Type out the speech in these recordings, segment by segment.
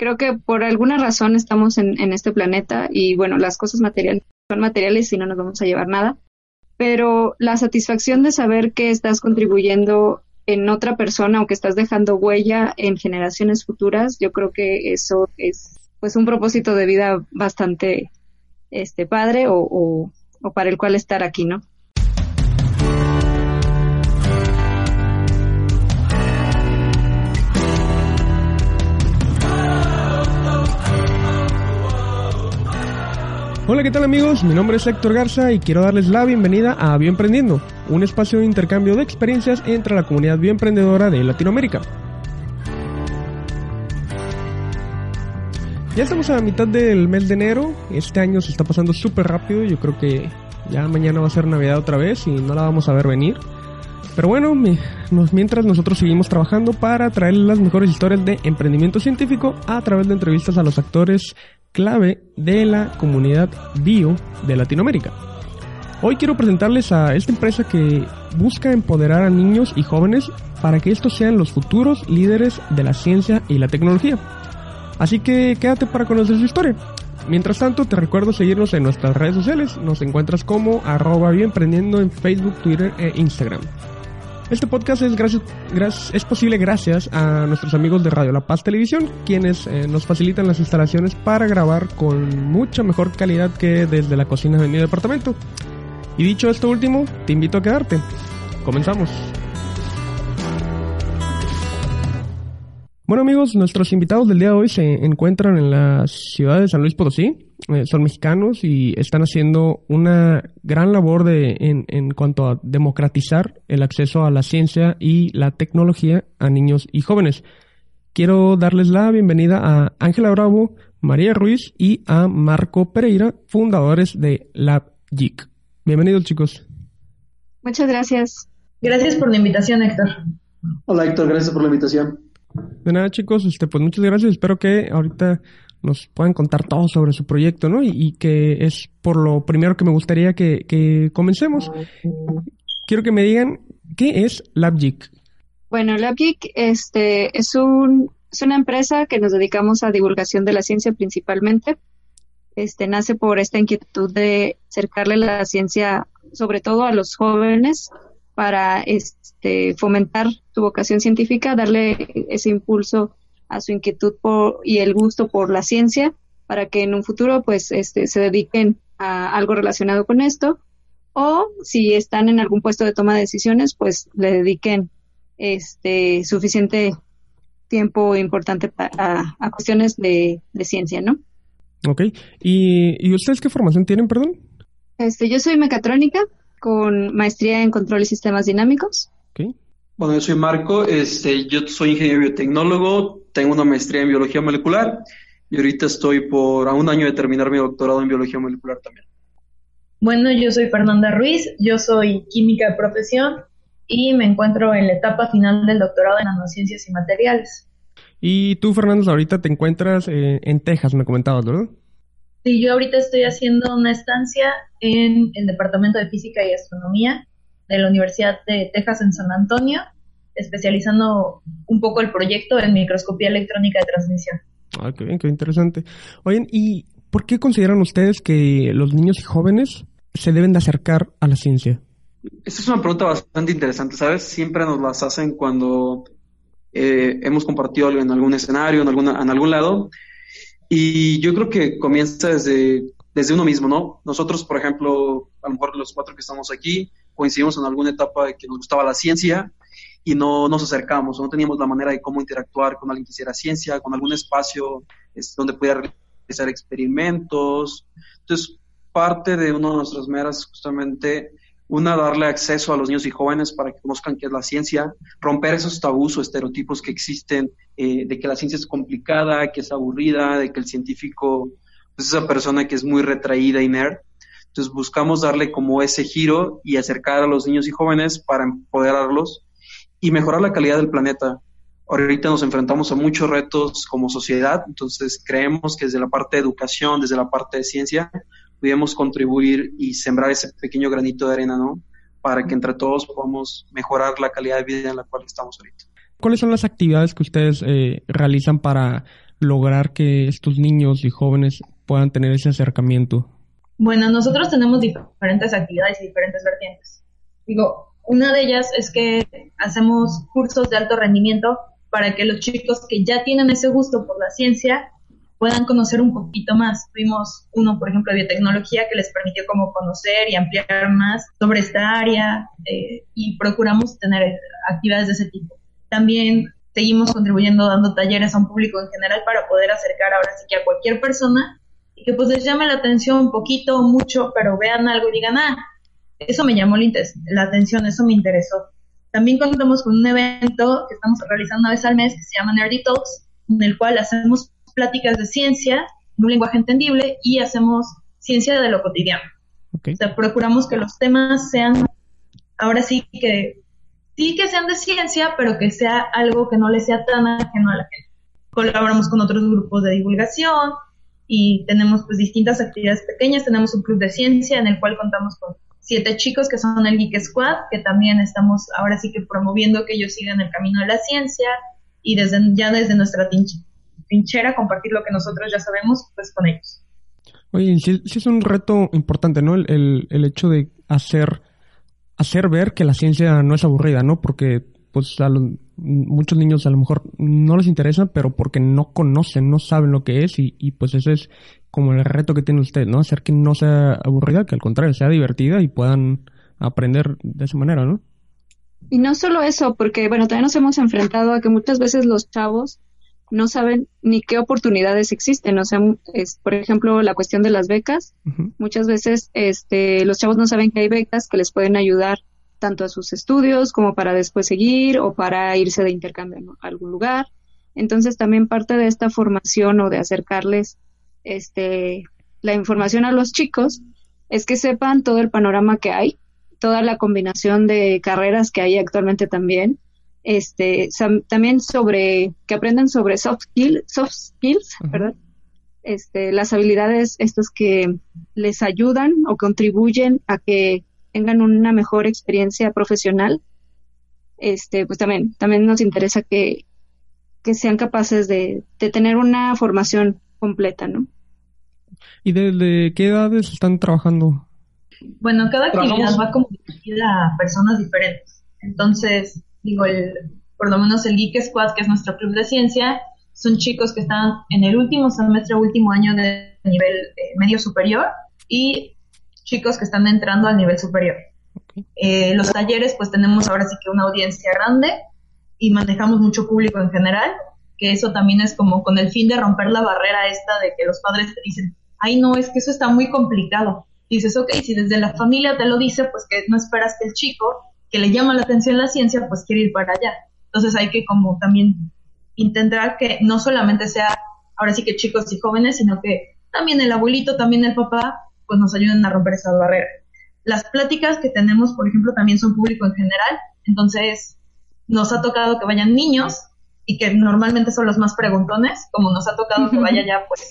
Creo que por alguna razón estamos en, este planeta y bueno, las cosas materiales son materiales y no nos vamos a llevar nada, pero la satisfacción de saber que estás contribuyendo en otra persona o que estás dejando huella en generaciones futuras, yo creo que eso es pues un propósito de vida bastante este padre o, o para el cual estar aquí, ¿no? Hola, ¿qué tal amigos? Mi nombre es Héctor Garza y quiero darles la bienvenida a Bioemprendiendo, un espacio de intercambio de experiencias entre la comunidad bioemprendedora de Latinoamérica. Ya estamos a mitad del mes de enero, este año se está pasando súper rápido, yo creo que ya mañana va a ser Navidad otra vez y no la vamos a ver venir. Pero bueno, mientras nosotros seguimos trabajando para traerles las mejores historias de emprendimiento científico a través de entrevistas a los actores clave de la comunidad bio de Latinoamérica. Hoy quiero presentarles a esta empresa que busca empoderar a niños y jóvenes para que estos sean los futuros líderes de la ciencia y la tecnología. Así que quédate para conocer su historia. Mientras tanto, te recuerdo seguirnos en nuestras redes sociales. Nos encuentras como arroba bienprendiendo en Facebook, Twitter e Instagram. Este podcast es, posible gracias a nuestros amigos de Radio La Paz Televisión, quienes eh, nos facilitan las instalaciones para grabar con mucha mejor calidad que desde la cocina de mi departamento. Y dicho esto último, te invito a quedarte. Comenzamos. Bueno amigos, nuestros invitados del día de hoy se encuentran en la ciudad de San Luis Potosí, eh, son mexicanos y están haciendo una gran labor de, en, en cuanto a democratizar el acceso a la ciencia y la tecnología a niños y jóvenes. Quiero darles la bienvenida a Ángela Bravo, María Ruiz y a Marco Pereira, fundadores de LabGeek. Bienvenidos chicos. Muchas gracias. Gracias por la invitación, Héctor. Hola Héctor, gracias por la invitación. De nada chicos, este, pues muchas gracias. Espero que ahorita nos puedan contar todo sobre su proyecto, ¿no? Y, que es por lo primero que me gustaría que, comencemos. Quiero que me digan, ¿qué es LabGeek? Bueno, LabGeek este, es, un, es una empresa que nos dedicamos a divulgación de la ciencia principalmente. Este, nace por esta inquietud de acercarle la ciencia, sobre todo a los jóvenes, para este, fomentar su vocación científica, darle ese impulso a su inquietud por, y el gusto por la ciencia para que en un futuro pues este, se dediquen a algo relacionado con esto o si están en algún puesto de toma de decisiones pues le dediquen este suficiente tiempo importante a, a, cuestiones de, ciencia, ¿no? Ok. ¿Y, ¿Y ustedes qué formación tienen, perdón? Este, yo soy mecatrónica con maestría en control y sistemas dinámicos. Okay. Bueno, yo soy Marco, este, yo soy ingeniero biotecnólogo, tengo una maestría en biología molecular y ahorita estoy por a un año de terminar mi doctorado en biología molecular también. Bueno, yo soy Fernanda Ruiz, yo soy química de profesión y me encuentro en la etapa final del doctorado en nanociencias y materiales. Y tú, Fernanda, ahorita te encuentras eh, en Texas, me comentabas, ¿verdad? Sí, yo ahorita estoy haciendo una estancia en el Departamento de Física y Astronomía de la Universidad de Texas en San Antonio, especializando un poco el proyecto en microscopía electrónica de transmisión. Ah, qué bien, qué interesante. Oigan, ¿y por qué consideran ustedes que los niños y jóvenes se deben de acercar a la ciencia? Esta es una pregunta bastante interesante, ¿sabes? Siempre nos las hacen cuando eh, hemos compartido algo en algún escenario, en, alguna, en algún lado. Y yo creo que comienza desde, desde uno mismo, ¿no? Nosotros, por ejemplo, a lo mejor los cuatro que estamos aquí, coincidimos en alguna etapa de que nos gustaba la ciencia y no nos acercamos, no teníamos la manera de cómo interactuar con alguien que hiciera ciencia, con algún espacio donde pudiera realizar experimentos. Entonces, parte de una de nuestras meras justamente una, darle acceso a los niños y jóvenes para que conozcan qué es la ciencia, romper esos tabús o estereotipos que existen eh, de que la ciencia es complicada, que es aburrida, de que el científico es esa persona que es muy retraída y nerd. Entonces buscamos darle como ese giro y acercar a los niños y jóvenes para empoderarlos y mejorar la calidad del planeta. Ahorita nos enfrentamos a muchos retos como sociedad, entonces creemos que desde la parte de educación, desde la parte de ciencia, podemos contribuir y sembrar ese pequeño granito de arena, ¿no? Para que entre todos podamos mejorar la calidad de vida en la cual estamos ahorita. ¿Cuáles son las actividades que ustedes eh, realizan para lograr que estos niños y jóvenes puedan tener ese acercamiento? Bueno, nosotros tenemos diferentes actividades y diferentes vertientes. Digo, una de ellas es que hacemos cursos de alto rendimiento para que los chicos que ya tienen ese gusto por la ciencia puedan conocer un poquito más. Tuvimos uno, por ejemplo, de biotecnología que les permitió como conocer y ampliar más sobre esta área eh, y procuramos tener actividades de ese tipo. También seguimos contribuyendo dando talleres a un público en general para poder acercar ahora sí que a cualquier persona y que pues les llame la atención un poquito o mucho, pero vean algo y digan, ah, eso me llamó la atención, eso me interesó. También contamos con un evento que estamos realizando una vez al mes que se llama Nerdy Talks, en el cual hacemos pláticas de ciencia en un lenguaje entendible y hacemos ciencia de lo cotidiano. O sea, procuramos que los temas sean, ahora sí que, sí que sean de ciencia, pero que sea algo que no le sea tan ajeno a la gente. Colaboramos con otros grupos de divulgación y tenemos pues distintas actividades pequeñas. Tenemos un club de ciencia en el cual contamos con siete chicos que son el Geek Squad, que también estamos ahora sí que promoviendo que ellos sigan el camino de la ciencia y desde ya desde nuestra trinchera compartir lo que nosotros ya sabemos pues con ellos. Oye, sí, es un reto importante, ¿no? El, el, hecho de hacer, hacer ver que la ciencia no es aburrida, ¿no? Porque pues a muchos niños a lo mejor no les interesa, pero porque no conocen, no saben lo que es y, y pues ese es como el reto que tiene usted, ¿no? Hacer que no sea aburrida, que al contrario sea divertida y puedan aprender de esa manera, ¿no? Y no solo eso, porque bueno, también nos hemos enfrentado a que muchas veces los chavos no saben ni qué oportunidades existen. O sea, es, por ejemplo, la cuestión de las becas. Muchas veces este, los chavos no saben que hay becas que les pueden ayudar tanto a sus estudios como para después seguir o para irse de intercambio a algún lugar. Entonces, también parte de esta formación o de acercarles este, la información a los chicos es que sepan todo el panorama que hay, toda la combinación de carreras que hay actualmente también este, también sobre, que aprendan sobre soft, soft skills, ¿verdad? Este, las habilidades estas que les ayudan o contribuyen a que tengan una mejor experiencia profesional, este, pues también, también nos interesa que, que sean capaces de, de tener una formación completa, ¿no? ¿Y desde qué edades están trabajando? Bueno, cada actividad va como a personas diferentes. Entonces, digo, el, por lo menos el Geek Squad, que es nuestro club de ciencia, son chicos que están en el último semestre, último año de nivel eh, medio superior y chicos que están entrando al nivel superior. Eh, los talleres, pues tenemos ahora sí que una audiencia grande y manejamos mucho público en general, que eso también es como con el fin de romper la barrera esta de que los padres te dicen, ay no, es que eso está muy complicado. dices, ok, si desde la familia te lo dice, pues que no esperas que el chico que le llama la atención la ciencia, pues quiere ir para allá. Entonces hay que como también intentar que no solamente sea ahora sí que chicos y jóvenes, sino que también el abuelito, también el papá, pues nos ayuden a romper esa barrera. Las pláticas que tenemos, por ejemplo, también son público en general, entonces nos ha tocado que vayan niños y que normalmente son los más preguntones, como nos ha tocado que vaya ya, pues,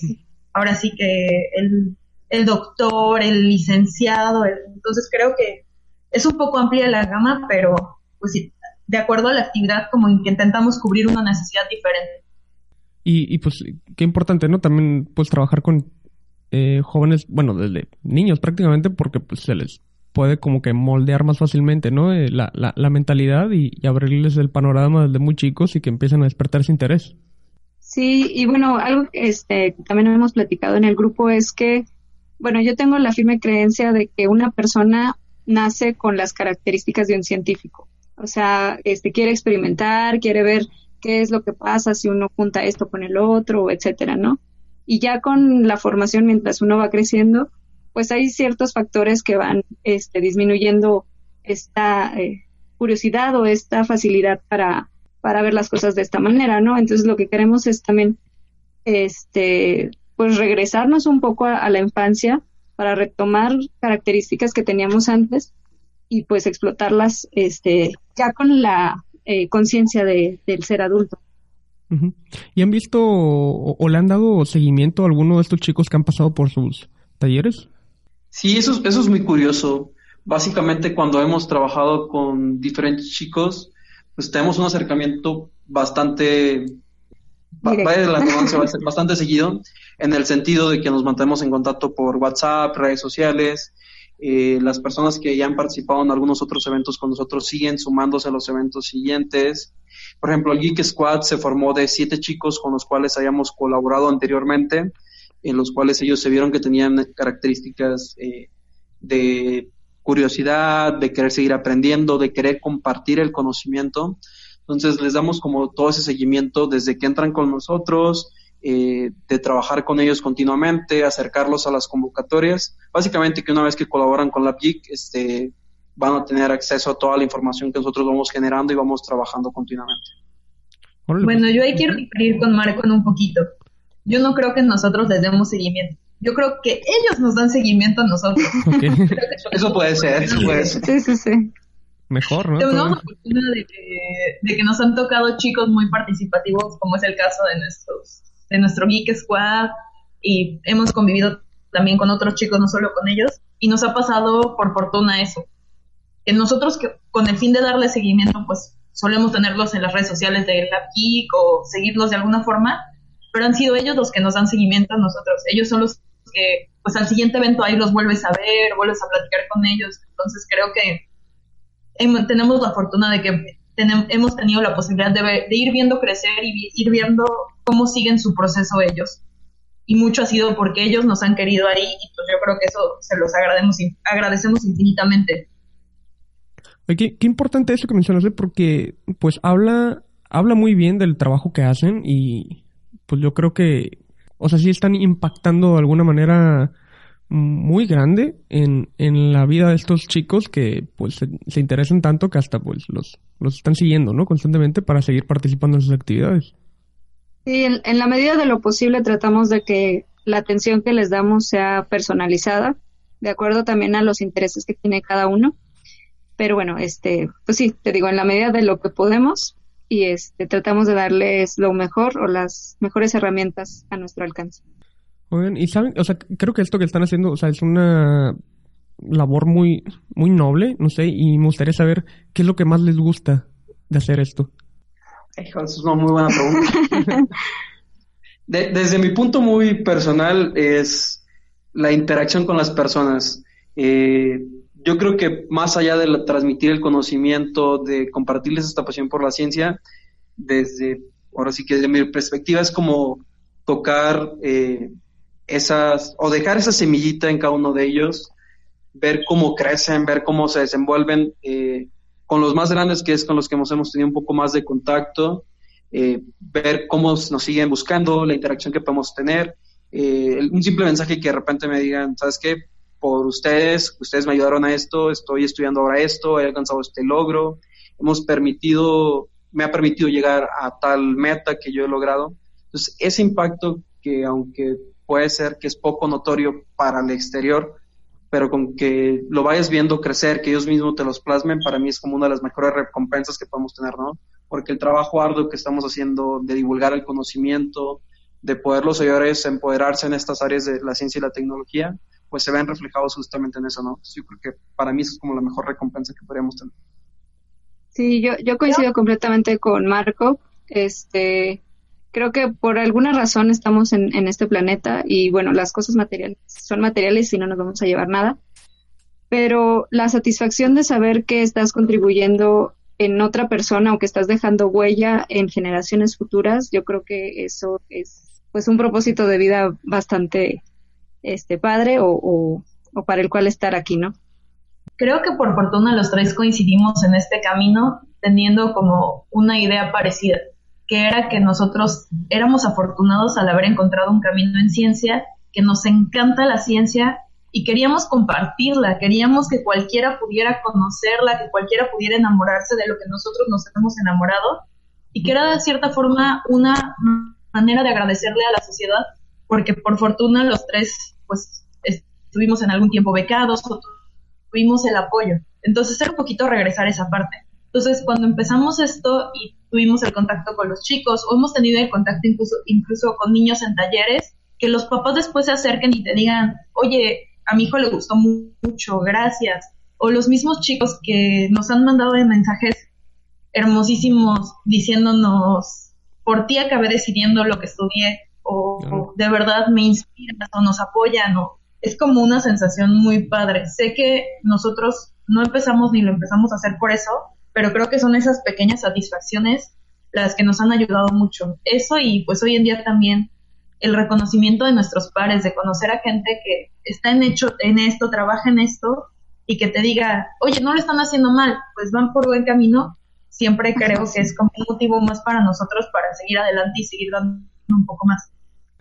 ahora sí que el, el doctor, el licenciado, entonces creo que es un poco amplia la gama, pero pues sí, de acuerdo a la actividad como que intentamos cubrir una necesidad diferente. Y, y pues qué importante, ¿no? También pues trabajar con eh, jóvenes, bueno, desde niños prácticamente, porque pues se les puede como que moldear más fácilmente, ¿no? Eh, la, la, la, mentalidad y, abrirles el panorama desde muy chicos y que empiecen a despertar ese interés. Sí, y bueno, algo que este, también hemos platicado en el grupo es que, bueno, yo tengo la firme creencia de que una persona nace con las características de un científico. O sea, este quiere experimentar, quiere ver qué es lo que pasa si uno junta esto con el otro, etcétera, ¿no? Y ya con la formación, mientras uno va creciendo, pues hay ciertos factores que van este, disminuyendo esta eh, curiosidad o esta facilidad para, para ver las cosas de esta manera, ¿no? Entonces lo que queremos es también, este, pues regresarnos un poco a la infancia para retomar características que teníamos antes y pues explotarlas este, ya con la eh, conciencia de, del ser adulto. ¿Y han visto o, le han dado seguimiento a alguno de estos chicos que han pasado por sus talleres? Sí, eso, eso es muy curioso. Básicamente cuando hemos trabajado con diferentes chicos, pues tenemos un acercamiento bastante vaya la va a ser bastante seguido, en el sentido de que nos mantenemos en contacto por WhatsApp, redes sociales. Eh, las personas que ya han participado en algunos otros eventos con nosotros siguen sumándose a los eventos siguientes. Por ejemplo, el Geek Squad se formó de siete chicos con los cuales habíamos colaborado anteriormente, en los cuales ellos se vieron que tenían características eh, de curiosidad, de querer seguir aprendiendo, de querer compartir el conocimiento. Entonces les damos como todo ese seguimiento desde que entran con nosotros, eh, de trabajar con ellos continuamente, acercarlos a las convocatorias. Básicamente que una vez que colaboran con la PIC, este, van a tener acceso a toda la información que nosotros vamos generando y vamos trabajando continuamente. Bueno, yo ahí quiero ir con Marco en un poquito. Yo no creo que nosotros les demos seguimiento. Yo creo que ellos nos dan seguimiento a nosotros. eso puede ser, eso puede ser. Sí, sí, sí mejor, ¿no? Tenemos la oportunidad de que, nos han tocado chicos muy participativos, como es el caso de nuestros de nuestro Geek Squad, y hemos convivido también con otros chicos, no solo con ellos, y nos ha pasado por fortuna eso. Que nosotros, que, con el fin de darle seguimiento, pues solemos tenerlos en las redes sociales de la Geek o seguirlos de alguna forma, pero han sido ellos los que nos dan seguimiento a nosotros. Ellos son los que, pues al siguiente evento ahí los vuelves a ver, vuelves a platicar con ellos. Entonces creo que tenemos la fortuna de que hemos tenido la posibilidad de, ir viendo crecer y ir viendo cómo siguen su proceso ellos. Y mucho ha sido porque ellos nos han querido ahí y pues yo creo que eso se los agradecemos, agradecemos infinitamente. Oye, qué, importante eso que mencionaste porque pues habla, habla muy bien del trabajo que hacen y pues yo creo que, o sea, sí están impactando de alguna manera muy grande en, en la vida de estos chicos que pues se, interesan tanto que hasta pues los, los están siguiendo, ¿no? Constantemente para seguir participando en sus actividades. Sí, en, en la medida de lo posible tratamos de que la atención que les damos sea personalizada, de acuerdo también a los intereses que tiene cada uno. Pero bueno, este, pues sí, te digo, en la medida de lo que podemos y este, tratamos de darles lo mejor o las mejores herramientas a nuestro alcance. Muy y saben, o sea, creo que esto que están haciendo, o sea, es una labor muy, muy noble, no sé, y me gustaría saber qué es lo que más les gusta de hacer esto. Hijo, es una muy buena pregunta. desde mi punto muy personal es la interacción con las personas. Eh, yo creo que más allá de transmitir el conocimiento, de compartirles esta pasión por la ciencia, desde, ahora sí que desde mi perspectiva es como tocar eh, esas, o dejar esa semillita en cada uno de ellos, ver cómo crecen, ver cómo se desenvuelven eh, con los más grandes, que es con los que hemos, hemos tenido un poco más de contacto, eh, ver cómo nos siguen buscando, la interacción que podemos tener, eh, un simple mensaje que de repente me digan, ¿sabes qué? Por ustedes, ustedes me ayudaron a esto, estoy estudiando ahora esto, he alcanzado este logro, hemos permitido, me ha permitido llegar a tal meta que yo he logrado. Entonces, ese impacto que aunque puede ser que es poco notorio para el exterior, pero con que lo vayas viendo crecer, que ellos mismos te los plasmen, para mí es como una de las mejores recompensas que podemos tener, ¿no? Porque el trabajo arduo que estamos haciendo de divulgar el conocimiento, de poder los señores empoderarse en estas áreas de la ciencia y la tecnología, pues se ven reflejados justamente en eso, ¿no? Yo creo que para mí es como la mejor recompensa que podríamos tener. Sí, yo, yo coincido completamente con Marco. Este, creo que por alguna razón estamos en, este planeta y bueno, las cosas materiales son materiales y no nos vamos a llevar nada, pero la satisfacción de saber que estás contribuyendo en otra persona o que estás dejando huella en generaciones futuras, yo creo que eso es pues un propósito de vida bastante este padre o, o para el cual estar aquí, ¿no? Creo que por fortuna los tres coincidimos en este camino teniendo como una idea parecida que era que nosotros éramos afortunados al haber encontrado un camino en ciencia, que nos encanta la ciencia y queríamos compartirla, queríamos que cualquiera pudiera conocerla, que cualquiera pudiera enamorarse de lo que nosotros nos hemos enamorado y que era de cierta forma una manera de agradecerle a la sociedad, porque por fortuna los tres pues estuvimos en algún tiempo becados tuvimos el apoyo. Entonces era un poquito regresar esa parte. Entonces, cuando empezamos esto y tuvimos el contacto con los chicos, o hemos tenido el contacto incluso, incluso con niños en talleres, que los papás después se acerquen y te digan, oye, a mi hijo le gustó mucho, gracias. O los mismos chicos que nos han mandado mensajes hermosísimos diciéndonos por ti acabé decidiendo lo que estudié o, de verdad me inspiran o nos apoyan o es como una sensación muy padre. Sé que nosotros no empezamos ni lo empezamos a hacer por eso, pero creo que son esas pequeñas satisfacciones las que nos han ayudado mucho. Eso y pues hoy en día también el reconocimiento de nuestros pares, de conocer a gente que está en hecho en esto, trabaja en esto y que te diga, oye, no lo están haciendo mal, pues van por buen camino, siempre creo que es como un motivo más para nosotros para seguir adelante y seguir dando un poco más.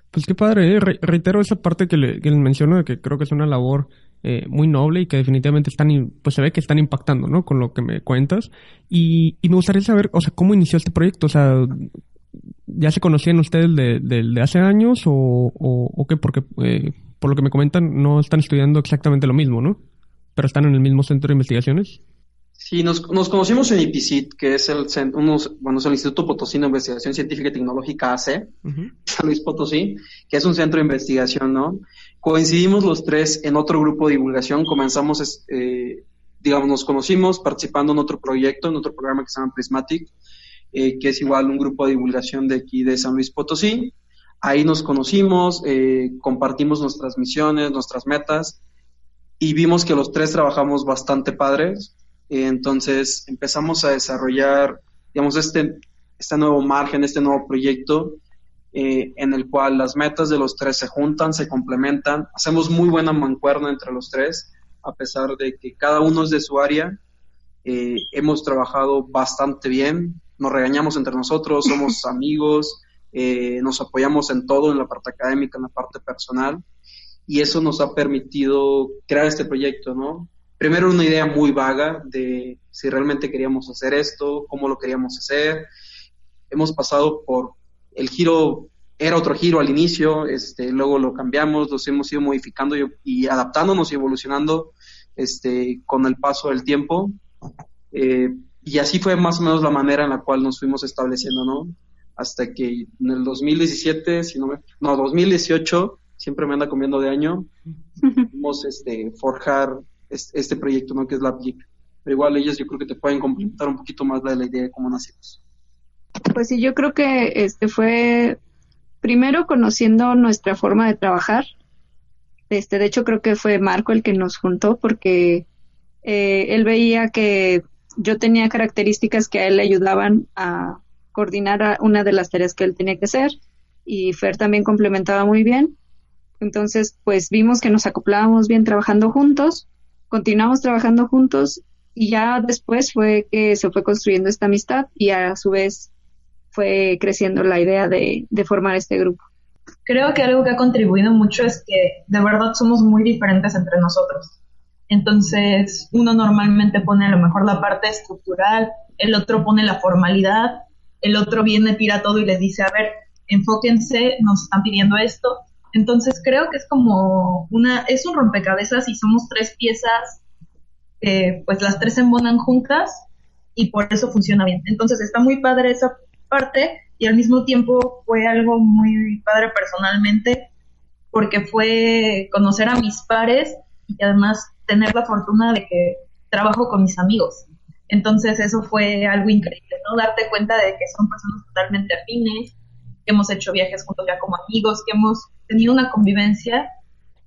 Pues qué padre, ¿eh? reitero esa parte que le, que menciono de que creo que es una labor eh, muy noble y que definitivamente están, pues se ve que están impactando, ¿no? Con lo que me cuentas. Y, y me gustaría saber, o sea, cómo inició este proyecto, o sea, ¿ya se conocían ustedes de, de, hace años o, o, o qué? Porque eh, por lo que me comentan no están estudiando exactamente lo mismo, ¿no? Pero están en el mismo centro de investigaciones. Sí, nos, nos conocimos en IPICIT, que es el, unos, bueno, es el Instituto Potosí de Investigación Científica y Tecnológica AC, San Luis Potosí, que es un centro de investigación, ¿no? Coincidimos los tres en otro grupo de divulgación, comenzamos, eh, digamos, nos conocimos participando en otro proyecto, en otro programa que se llama Prismatic, eh, que es igual un grupo de divulgación de aquí de San Luis Potosí. Ahí nos conocimos, eh, compartimos nuestras misiones, nuestras metas, y vimos que los tres trabajamos bastante padres entonces empezamos a desarrollar, digamos, este, este nuevo margen, este nuevo proyecto eh, en el cual las metas de los tres se juntan, se complementan. Hacemos muy buena mancuerna entre los tres, a pesar de que cada uno es de su área. Eh, hemos trabajado bastante bien, nos regañamos entre nosotros, somos amigos, eh, nos apoyamos en todo, en la parte académica, en la parte personal, y eso nos ha permitido crear este proyecto, ¿no? primero una idea muy vaga de si realmente queríamos hacer esto, cómo lo queríamos hacer. Hemos pasado por el giro, era otro giro al inicio, este, luego lo cambiamos, los hemos ido modificando y, adaptándonos y evolucionando este, con el paso del tiempo. Eh, y así fue más o menos la manera en la cual nos fuimos estableciendo, ¿no? Hasta que en el 2017, si no me, no, 2018, siempre me anda comiendo de año, fuimos este, forjar este proyecto, ¿no? Que es la PIC. Pero igual ellas yo creo que te pueden complementar un poquito más de la idea de cómo nacimos. Pues sí, yo creo que este fue primero conociendo nuestra forma de trabajar. Este, de hecho creo que fue Marco el que nos juntó porque eh, él veía que yo tenía características que a él le ayudaban a coordinar una de las tareas que él tenía que hacer y Fer también complementaba muy bien. Entonces, pues vimos que nos acoplábamos bien trabajando juntos continuamos trabajando juntos y ya después fue que se fue construyendo esta amistad y a su vez fue creciendo la idea de, formar este grupo. Creo que algo que ha contribuido mucho es que de verdad somos muy diferentes entre nosotros. Entonces, uno normalmente pone a lo mejor la parte estructural, el otro pone la formalidad, el otro viene, tira todo y les dice, a ver, enfóquense, nos están pidiendo esto, entonces creo que es como una, es un rompecabezas y somos tres piezas, pues las tres se embonan juntas y por eso funciona bien. Entonces está muy padre esa parte y al mismo tiempo fue algo muy padre personalmente porque fue conocer a mis pares y además tener la fortuna de que trabajo con mis amigos. Entonces eso fue algo increíble, ¿no? Darte cuenta de que son personas totalmente afines, que hemos hecho viajes juntos ya como amigos, que hemos tenido una convivencia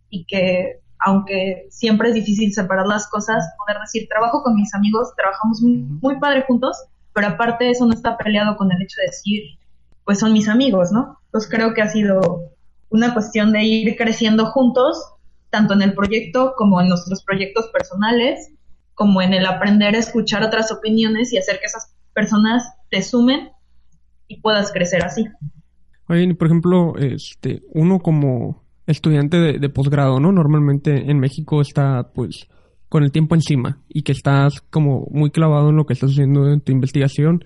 y que aunque siempre es difícil separar las cosas, poder decir, trabajo con mis amigos, trabajamos muy, padre juntos, pero aparte eso no está peleado con el hecho de decir, pues son mis amigos, ¿no? Entonces creo que ha sido una cuestión de ir creciendo juntos, tanto en el proyecto como en nuestros proyectos personales, como en el aprender a escuchar otras opiniones y hacer que esas personas te sumen y puedas crecer así. Oye, por ejemplo, este, uno como estudiante de, posgrado, ¿no? Normalmente en México está, pues, con el tiempo encima y que estás como muy clavado en lo que estás haciendo en tu investigación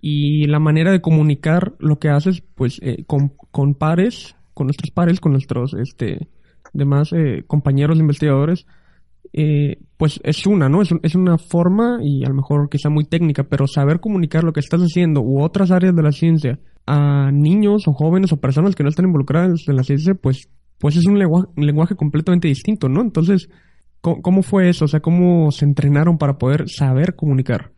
y la manera de comunicar lo que haces, pues, eh, con, con, pares, con nuestros pares, con nuestros, este, demás eh, compañeros investigadores, eh, pues es una, ¿no? Es, es, una forma y a lo mejor quizá muy técnica, pero saber comunicar lo que estás haciendo u otras áreas de la ciencia a niños o jóvenes o personas que no están involucradas en la ciencia, pues, pues es un lenguaje, completamente distinto, ¿no? Entonces, ¿cómo, fue eso? O sea, ¿cómo se entrenaron para poder saber comunicar?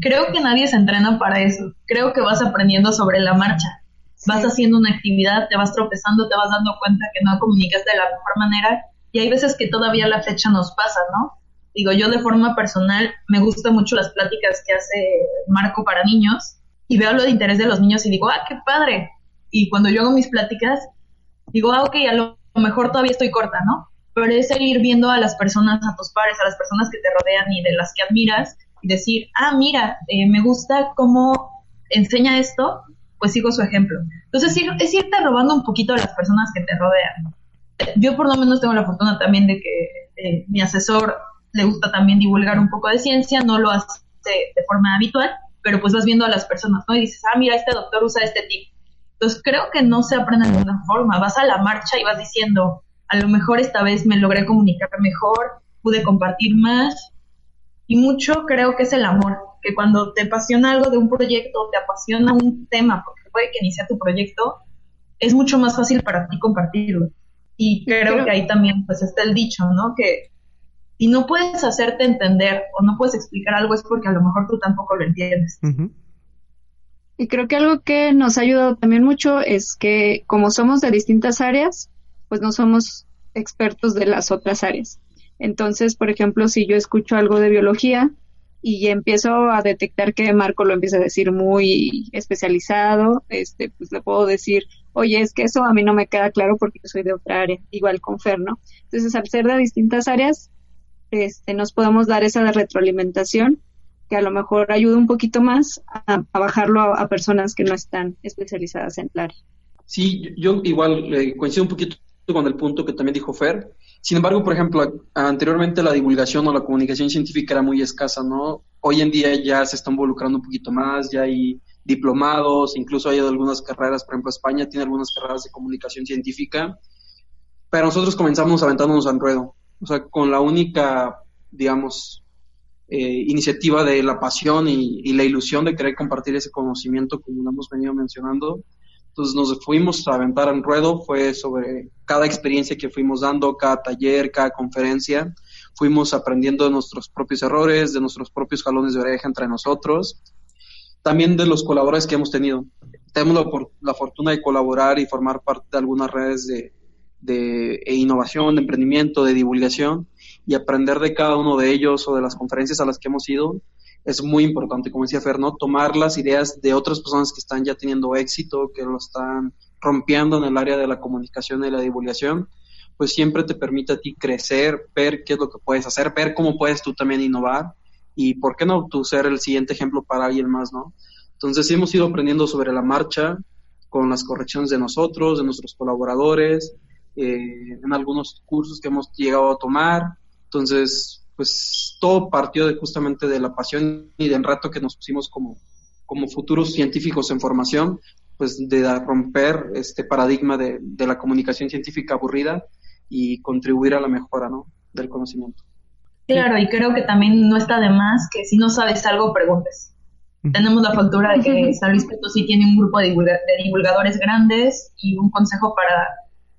Creo que nadie se entrena para eso. Creo que vas aprendiendo sobre la marcha. Vas haciendo una actividad, te vas tropezando, te vas dando cuenta que no comunicas de la mejor manera y hay veces que todavía la fecha nos pasa, ¿no? Digo, yo de forma personal me gustan mucho las pláticas que hace Marco para niños y veo lo de interés de los niños y digo, ah, qué padre. Y cuando yo hago mis pláticas, digo, ah, ok, a lo mejor todavía estoy corta, ¿no? Pero es el ir viendo a las personas, a tus pares, a las personas que te rodean y de las que admiras y decir, ah, mira, eh, me gusta cómo enseña esto, pues sigo su ejemplo. Entonces es irte robando un poquito a las personas que te rodean. Yo por lo menos tengo la fortuna también de que eh, mi asesor le gusta también divulgar un poco de ciencia, no lo hace de forma habitual, pero pues vas viendo a las personas, ¿no? Y dices, ah, mira, este doctor usa este tip. Entonces creo que no se aprende de ninguna forma, vas a la marcha y vas diciendo, a lo mejor esta vez me logré comunicar mejor, pude compartir más, y mucho creo que es el amor, que cuando te apasiona algo de un proyecto, te apasiona un tema, porque puede que ni sea tu proyecto, es mucho más fácil para ti compartirlo. Y creo, que ahí también pues está el dicho, ¿no? Que si no puedes hacerte entender o no puedes explicar algo es porque a lo mejor tú tampoco lo entiendes. Y creo que algo que nos ha ayudado también mucho es que como somos de distintas áreas, pues no somos expertos de las otras áreas. Entonces, por ejemplo, si yo escucho algo de biología y empiezo a detectar que Marco lo empieza a decir muy especializado, este, pues le puedo decir, oye, es que eso a mí no me queda claro porque yo soy de otra área, igual con Fer, ¿no? Entonces, al ser de distintas áreas, este, nos podemos dar esa retroalimentación que a lo mejor ayuda un poquito más a, bajarlo a, personas que no están especializadas en el área. Sí, yo igual eh, coincido un poquito con el punto que también dijo Fer. Sin embargo, por ejemplo, anteriormente la divulgación o la comunicación científica era muy escasa, ¿no? Hoy en día ya se está involucrando un poquito más, ya hay diplomados, incluso hay algunas carreras, por ejemplo, España tiene algunas carreras de comunicación científica, pero nosotros comenzamos aventándonos al ruedo, o sea, con la única, digamos, eh, iniciativa de la pasión y, y, la ilusión de querer compartir ese conocimiento, como lo hemos venido mencionando, entonces nos fuimos a aventar en ruedo, fue sobre cada experiencia que fuimos dando, cada taller, cada conferencia. Fuimos aprendiendo de nuestros propios errores, de nuestros propios jalones de oreja entre nosotros, también de los colaboradores que hemos tenido. Tenemos la, fortuna de colaborar y formar parte de algunas redes de, de innovación, de emprendimiento, de divulgación y aprender de cada uno de ellos o de las conferencias a las que hemos ido es muy importante, como decía Fer, tomar las ideas de otras personas que están ya teniendo éxito, que lo están rompiendo en el área de la comunicación y la divulgación, pues siempre te permite a ti crecer, ver qué es lo que puedes hacer, ver cómo puedes tú también innovar y por qué no tú ser el siguiente ejemplo para alguien más, ¿no? Entonces hemos ido aprendiendo sobre la marcha con las correcciones de nosotros, de nuestros colaboradores, eh, en algunos cursos que hemos llegado a tomar. Entonces, pues todo partió de, justamente de la pasión y del rato que nos pusimos como, como futuros científicos en formación, pues de romper este paradigma de, de la comunicación científica aburrida y contribuir a la mejora ¿no? del conocimiento. Claro, y creo que también no está de más que si no sabes algo, preguntes. Tenemos la factura de que San Luis Potosí tiene un grupo de, de, divulgadores grandes y un consejo para,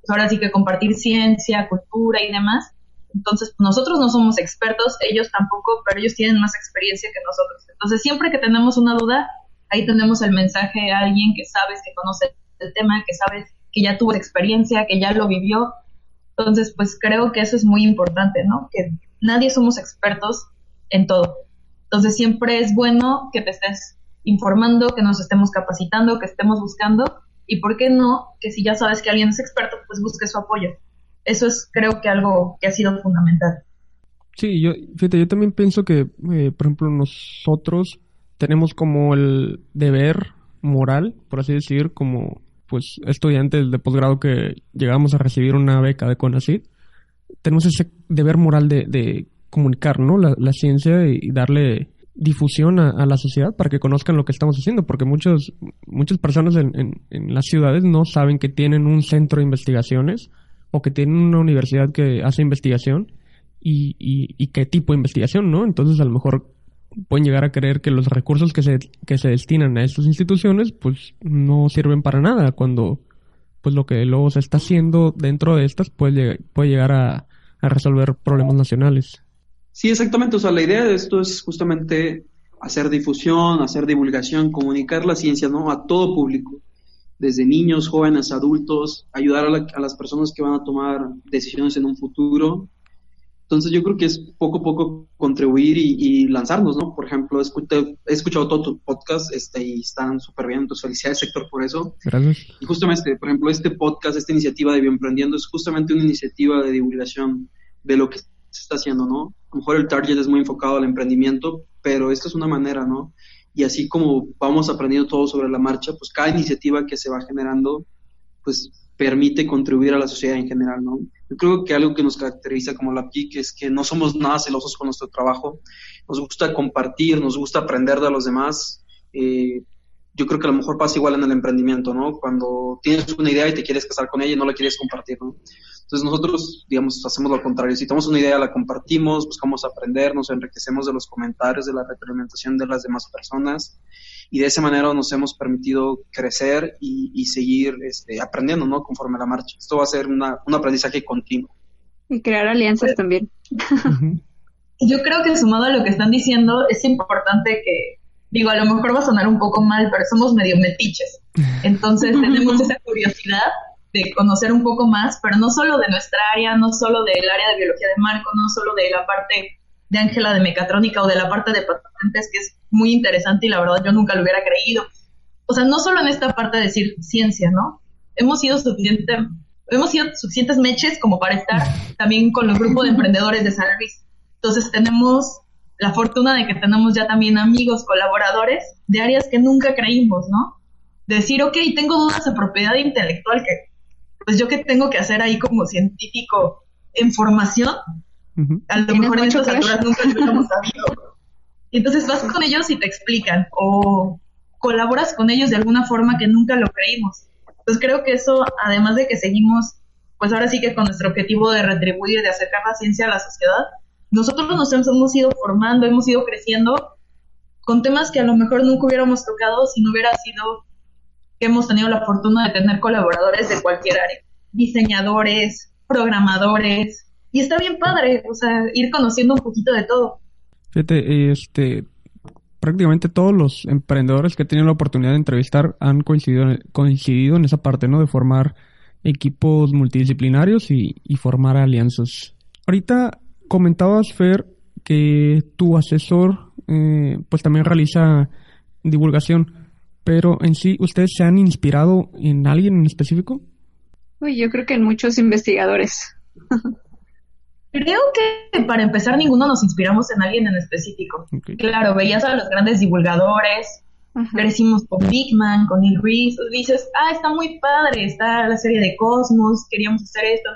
pues ahora sí que compartir ciencia, cultura y demás. Entonces, nosotros no somos expertos, ellos tampoco, pero ellos tienen más experiencia que nosotros. Entonces, siempre que tenemos una duda, ahí tenemos el mensaje a alguien que sabes, que conoce el tema, que sabes que ya tuvo experiencia, que ya lo vivió. Entonces, pues creo que eso es muy importante, ¿no? Que nadie somos expertos en todo. Entonces, siempre es bueno que te estés informando, que nos estemos capacitando, que estemos buscando y, ¿por qué no? Que si ya sabes que alguien es experto, pues busque su apoyo eso es creo que algo que ha sido fundamental. Sí, yo, fíjate, yo también pienso que, eh, por ejemplo, nosotros tenemos como el deber moral, por así decir, como pues estudiantes de posgrado que llegamos a recibir una beca de CONACYT, tenemos ese deber moral de, de comunicar, ¿no? La, ciencia y, darle difusión a, la sociedad para que conozcan lo que estamos haciendo, porque muchos, muchas personas en, en, en las ciudades no saben que tienen un centro de investigaciones o que tienen una universidad que hace investigación y, y, qué tipo de investigación, ¿no? Entonces a lo mejor pueden llegar a creer que los recursos que se, que se destinan a estas instituciones pues no sirven para nada cuando pues lo que luego se está haciendo dentro de estas puede, puede llegar a, a resolver problemas nacionales. Sí, exactamente. O sea, la idea de esto es justamente hacer difusión, hacer divulgación, comunicar la ciencia, ¿no? A todo público, desde niños, jóvenes, adultos, ayudar a, las personas que van a tomar decisiones en un futuro. Entonces yo creo que es poco a poco contribuir y, lanzarnos, ¿no? Por ejemplo, he escuchado, todo tu podcast este, y están súper bien, entonces felicidades sector por eso. Gracias. Y justamente, por ejemplo, este podcast, esta iniciativa de Bioemprendiendo es justamente una iniciativa de divulgación de lo que se está haciendo, ¿no? A lo mejor el target es muy enfocado al emprendimiento, pero esta es una manera, ¿no? Y así como vamos aprendiendo todo sobre la marcha, pues cada iniciativa que se va generando, pues permite contribuir a la sociedad en general, ¿no? Yo creo que algo que nos caracteriza como la PIC es que no somos nada celosos con nuestro trabajo, nos gusta compartir, nos gusta aprender de los demás. Eh, yo creo que a lo mejor pasa igual en el emprendimiento, ¿no? Cuando tienes una idea y te quieres casar con ella y no la quieres compartir, ¿no? Entonces nosotros, digamos, hacemos lo contrario. Si tenemos una idea, la compartimos, buscamos aprender, nos enriquecemos de los comentarios, de la retroalimentación de las demás personas y de esa manera nos hemos permitido crecer y, seguir este, aprendiendo, ¿no? Conforme la marcha. Esto va a ser una, un aprendizaje continuo. Y crear alianzas también. Yo creo que sumado a lo que están diciendo, es importante que, digo, a lo mejor va a sonar un poco mal, pero somos medio metiches. Entonces tenemos esa curiosidad de conocer un poco más, pero no solo de nuestra área, no solo del área de biología de Marco, no solo de la parte de Ángela de mecatrónica o de la parte de patentes, que es muy interesante y la verdad yo nunca lo hubiera creído. O sea, no solo en esta parte de decir ciencia, ¿no? Hemos sido suficiente, hemos sido suficientes meches como para estar también con los grupos de emprendedores de San Luis. Entonces tenemos la fortuna de que tenemos ya también amigos, colaboradores de áreas que nunca creímos, ¿no? decir, ok, tengo dudas de propiedad intelectual que pues yo qué tengo que hacer ahí como científico en formación, a lo mejor en estas alturas nunca lo hemos sabido. Y entonces vas con ellos y te explican o colaboras con ellos de alguna forma que nunca lo creímos. Entonces creo que eso, además de que seguimos, pues ahora sí que con nuestro objetivo de retribuir, de acercar la ciencia a la sociedad, nosotros nos hemos ido formando, hemos ido creciendo con temas que a lo mejor nunca hubiéramos tocado si no hubiera sido que hemos tenido la fortuna de tener colaboradores de cualquier área, diseñadores, programadores, y está bien padre, o sea, ir conociendo un poquito de todo. Fíjate, este, prácticamente todos los emprendedores que he tenido la oportunidad de entrevistar han coincidido, coincidido en esa parte, ¿no? De formar equipos multidisciplinarios y, formar alianzas. Ahorita comentabas, Fer, que tu asesor, eh, pues también realiza divulgación. Pero en sí, ¿ustedes se han inspirado en alguien en específico? Uy, yo creo que en muchos investigadores. Creo que para empezar ninguno nos inspiramos en alguien en específico. Claro, veías a los grandes divulgadores, crecimos con Big Man, con Neil Reese, dices, ah, está muy padre, está la serie de Cosmos, queríamos hacer esto,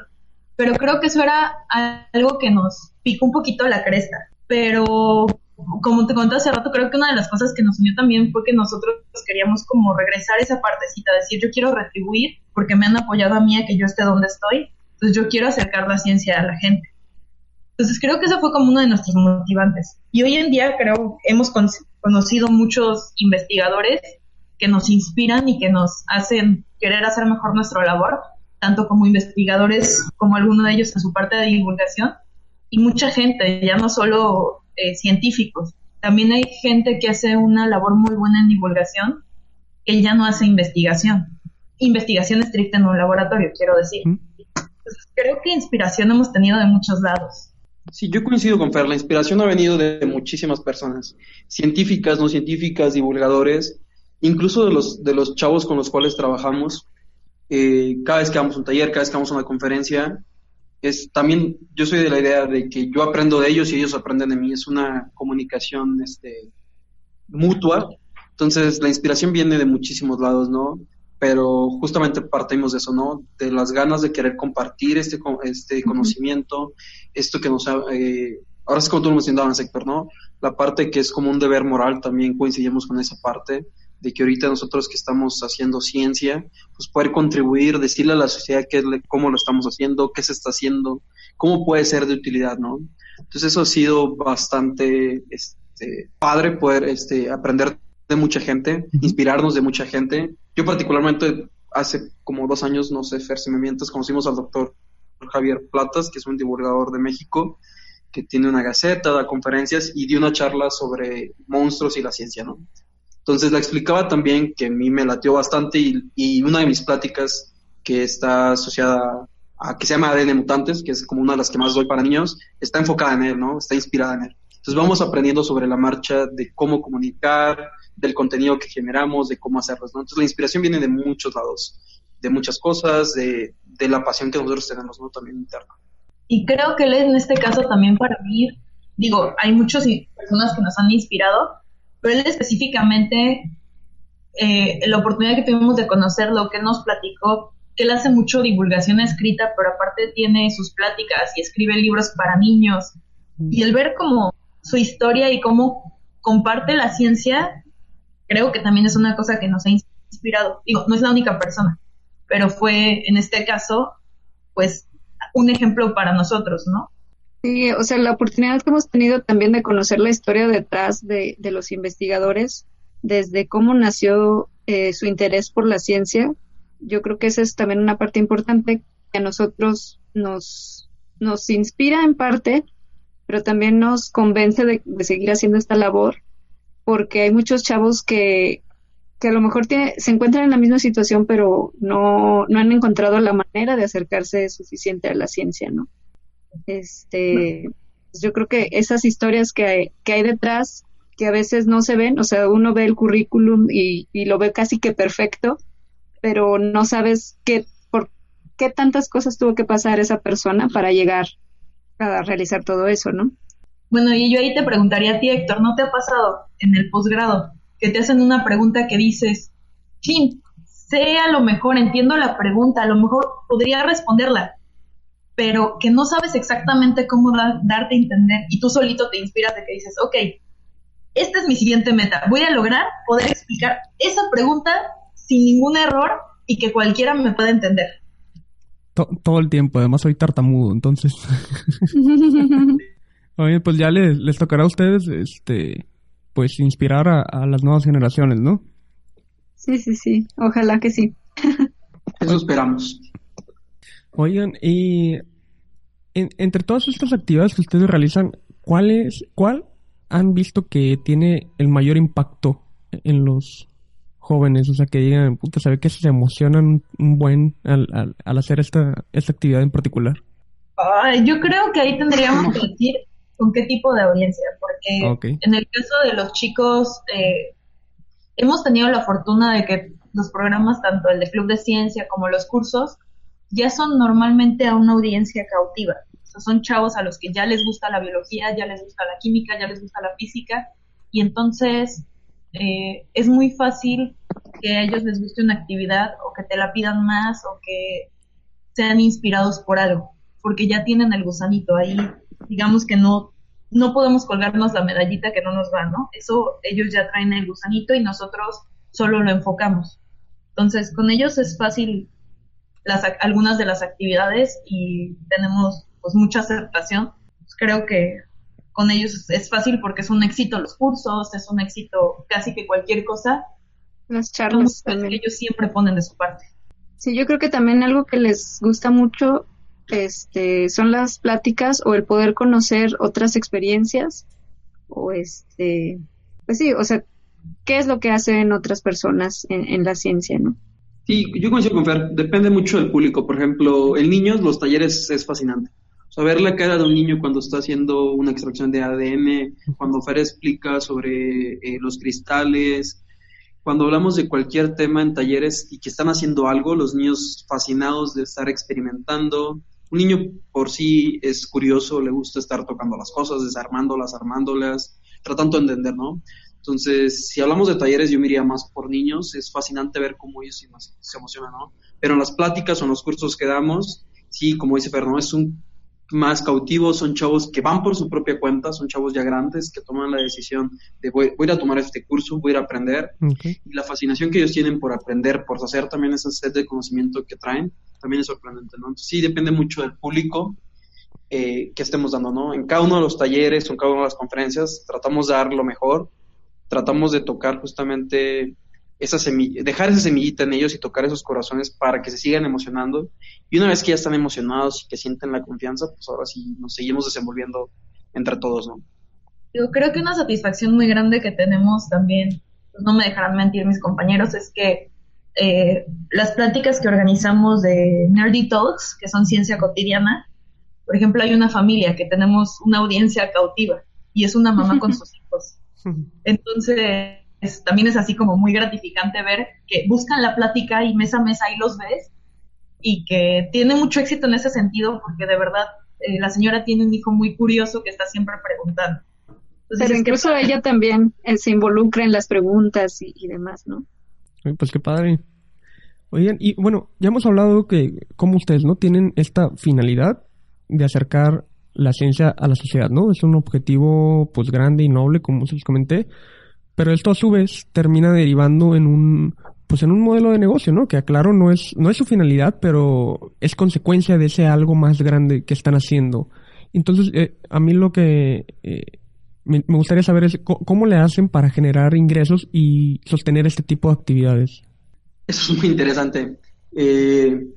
pero creo que eso era algo que nos picó un poquito la cresta. Pero como te conté hace rato, creo que una de las cosas que nos unió también fue que nosotros queríamos como regresar esa partecita, decir yo quiero retribuir porque me han apoyado a mí a que yo esté donde estoy, entonces yo quiero acercar la ciencia a la gente. Entonces creo que eso fue como uno de nuestros motivantes. Y hoy en día creo hemos conocido muchos investigadores que nos inspiran y que nos hacen querer hacer mejor nuestra labor, tanto como investigadores como alguno de ellos en su parte de divulgación, y mucha gente, ya no solo eh, científicos. También hay gente que hace una labor muy buena en divulgación, que ya no hace investigación. Investigación estricta en un laboratorio, quiero decir. creo que inspiración hemos tenido de muchos lados. Sí, yo coincido con Fer, la inspiración ha venido de muchísimas personas, científicas, no científicas, divulgadores, incluso de los, de los chavos con los cuales trabajamos. Eh, cada vez que vamos a un taller, cada vez que vamos a una conferencia, es también yo soy de la idea de que yo aprendo de ellos y ellos aprenden de mí, es una comunicación este mutua. Entonces, la inspiración viene de muchísimos lados, ¿no? Pero justamente partimos de eso, ¿no? De las ganas de querer compartir este, este conocimiento, esto que nos ha, eh, ahora es como tú lo mencionabas, sector, ¿no? La parte que es como un deber moral, también coincidimos con esa parte de que ahorita nosotros que estamos haciendo ciencia, pues poder contribuir, decirle a la sociedad qué, cómo lo estamos haciendo, qué se está haciendo, cómo puede ser de utilidad, ¿no? Entonces eso ha sido bastante este, padre poder este, aprender de mucha gente, inspirarnos de mucha gente. Yo particularmente hace como dos años, no sé, Fer, si me mientes, conocimos al doctor Javier Platas, que es un divulgador de México, que tiene una gaceta, da conferencias y dio una charla sobre monstruos y la ciencia, ¿no? Entonces la explicaba también que a mí me latió bastante y, una de mis pláticas que está asociada a que se llama ADN Mutantes, que es como una de las que más doy para niños, está enfocada en él, ¿no? Está inspirada en él. Entonces vamos aprendiendo sobre la marcha de cómo comunicar, del contenido que generamos, de cómo hacerlos, ¿no? Entonces la inspiración viene de muchos lados, de muchas cosas, de, de la pasión que nosotros tenemos, ¿no? También interna. Y creo que él en este caso también para mí, digo, hay muchas personas que nos han inspirado, pero él específicamente, eh, la oportunidad que tuvimos de conocer lo que nos platicó, que él hace mucho divulgación escrita, pero aparte tiene sus pláticas y escribe libros para niños. Y el ver como su historia y cómo comparte la ciencia, creo que también es una cosa que nos ha inspirado. Digo, no es la única persona, pero fue en este caso, pues, un ejemplo para nosotros, ¿no? Sí, o sea, la oportunidad que hemos tenido también de conocer la historia detrás de, los investigadores, desde cómo nació eh, su interés por la ciencia, yo creo que esa es también una parte importante que a nosotros nos, nos inspira en parte, pero también nos convence de, seguir haciendo esta labor, porque hay muchos chavos que, que a lo mejor se encuentran en la misma situación, pero no, no han encontrado la manera de acercarse suficiente a la ciencia, ¿no? Este, pues yo creo que esas historias que hay, que hay detrás, que a veces no se ven, o sea, uno ve el currículum y, lo ve casi que perfecto, pero no sabes qué, por qué tantas cosas tuvo que pasar esa persona para llegar a realizar todo eso, ¿no? Bueno, y yo ahí te preguntaría a ti, Héctor, ¿no te ha pasado en el posgrado que te hacen una pregunta que dices, chin, sé a lo mejor, entiendo la pregunta, a lo mejor podría responderla, pero que no sabes exactamente cómo darte a entender y tú solito te inspiras de que dices, ok, esta es mi siguiente meta, voy a lograr poder explicar esa pregunta sin ningún error y que cualquiera me pueda entender. todo el tiempo, además soy tartamudo, entonces. Oye, pues ya les, les, tocará a ustedes, este, pues inspirar a, a las nuevas generaciones, ¿no? Sí, sí, sí, ojalá que sí. Eso esperamos. Oigan, y entre todas estas actividades que ustedes realizan, ¿cuál es, cuál han visto que tiene el mayor impacto en los jóvenes? O sea, que digan, puta, ¿sabe que se emocionan un buen al, al, hacer esta, esta actividad en particular? yo creo que ahí tendríamos que decir con qué tipo de audiencia, porque en el caso de los chicos, eh, hemos tenido la fortuna de que los programas, tanto el de Club de Ciencia como los cursos, ya son normalmente a una audiencia cautiva. son chavos a los que ya les gusta la biología, ya les gusta la química, ya les gusta la física, y entonces eh, es muy fácil que a ellos les guste una actividad o que te la pidan más o que sean inspirados por algo, porque ya tienen el gusanito ahí. Digamos que no, no podemos colgarnos la medallita que no nos va, ¿no? Eso ellos ya traen el gusanito y nosotros solo lo enfocamos. Entonces, con ellos es fácil las, algunas de las actividades y tenemos pues mucha aceptación. Pues, creo que con ellos es fácil porque es un éxito los cursos, es un éxito casi que cualquier cosa. Las charlas también. ellos siempre ponen de su parte. Sí, yo creo que también algo que les gusta mucho este, son las pláticas o el poder conocer otras experiencias o este, pues sí, o sea, qué es lo que hacen otras personas en, en la ciencia, ¿no? Sí, yo coincido con Fer, depende mucho del público. Por ejemplo, en niños los talleres es fascinante. O sea, ver la cara de un niño cuando está haciendo una extracción de ADN, cuando Fer explica sobre eh, los cristales, cuando hablamos de cualquier tema en talleres y que están haciendo algo, los niños fascinados de estar experimentando. Un niño por sí es curioso, le gusta estar tocando las cosas, desarmándolas, armándolas, tratando de entender, ¿no? Entonces, si hablamos de talleres, yo me iría más por niños. Es fascinante ver cómo ellos se emocionan, ¿no? Pero en las pláticas o en los cursos que damos, sí, como dice Fernando, es un más cautivo, son chavos que van por su propia cuenta, son chavos ya grandes que toman la decisión de voy, a ir a tomar este curso, voy a aprender. Y la fascinación que ellos tienen por aprender, por hacer también esa sed de conocimiento que traen, también es sorprendente, ¿no? Entonces, sí, depende mucho del público eh, que estemos dando, ¿no? En cada uno de los talleres en cada una de las conferencias tratamos de dar lo mejor tratamos de tocar justamente esa semilla, dejar esa semillita en ellos y tocar esos corazones para que se sigan emocionando. Y una vez que ya están emocionados y que sienten la confianza, pues ahora sí nos seguimos desenvolviendo entre todos, ¿no? Yo creo que una satisfacción muy grande que tenemos también, pues no me dejarán mentir mis compañeros, es que eh, las pláticas que organizamos de Nerdy Talks, que son ciencia cotidiana, por ejemplo, hay una familia que tenemos una audiencia cautiva y es una mamá con sus Entonces, también es así como muy gratificante ver que buscan la plática y mes a mes ahí los ves y que tiene mucho éxito en ese sentido porque de verdad eh, la señora tiene un hijo muy curioso que está siempre preguntando. Pero incluso ella también eh, se involucra en las preguntas y, demás, ¿no? Pues qué padre. Oigan, y bueno, ya hemos hablado que como ustedes, ¿no? Tienen esta finalidad de acercar la ciencia a la sociedad, ¿no? Es un objetivo pues grande y noble, como se les comenté, pero esto a su vez termina derivando en un pues en un modelo de negocio, ¿no? Que aclaro no es no es su finalidad, pero es consecuencia de ese algo más grande que están haciendo. Entonces, eh, a mí lo que eh, me, gustaría saber es cómo le hacen para generar ingresos y sostener este tipo de actividades. Eso es muy interesante. Eh,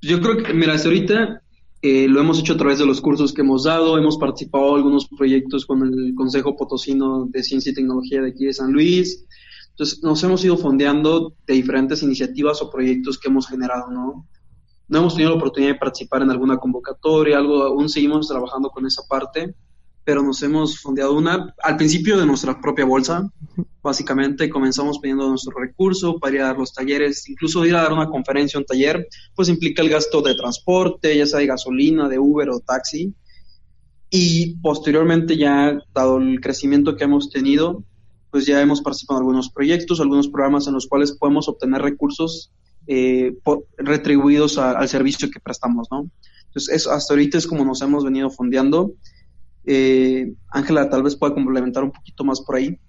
yo creo que, mira, hasta ahorita eh, lo hemos hecho a través de los cursos que hemos dado, hemos participado en algunos proyectos con el Consejo Potosino de Ciencia y Tecnología de aquí de San Luis. Entonces, nos hemos ido fondeando de diferentes iniciativas o proyectos que hemos generado, ¿no? No hemos tenido la oportunidad de participar en alguna convocatoria, algo, aún seguimos trabajando con esa parte, pero nos hemos fondeado una al principio de nuestra propia bolsa. Básicamente comenzamos pidiendo nuestro recurso para ir a dar los talleres, incluso ir a dar una conferencia, un taller, pues implica el gasto de transporte, ya sea de gasolina, de Uber o taxi. Y posteriormente ya, dado el crecimiento que hemos tenido, pues ya hemos participado en algunos proyectos, algunos programas en los cuales podemos obtener recursos eh, retribuidos al servicio que prestamos, ¿no? Entonces, hasta ahorita es como nos hemos venido fondeando eh, Ángela, tal vez pueda complementar un poquito más por ahí.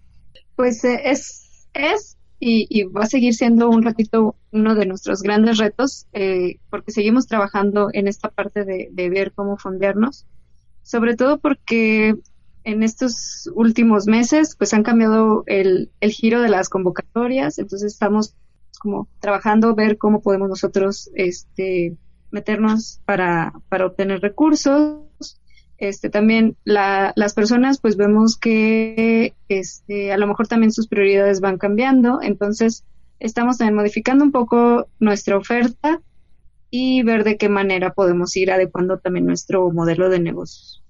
Pues eh, es, es y, va a seguir siendo un ratito uno de nuestros grandes retos, eh, porque seguimos trabajando en esta parte de, ver cómo fondearnos, sobre todo porque en estos últimos meses pues han cambiado el, el giro de las convocatorias, entonces estamos como trabajando, ver cómo podemos nosotros este, meternos para, para obtener recursos, este, también las personas pues vemos que este, a lo mejor también sus prioridades van cambiando, entonces estamos también modificando un poco nuestra oferta y ver de qué manera podemos ir adecuando también nuestro modelo de negocios.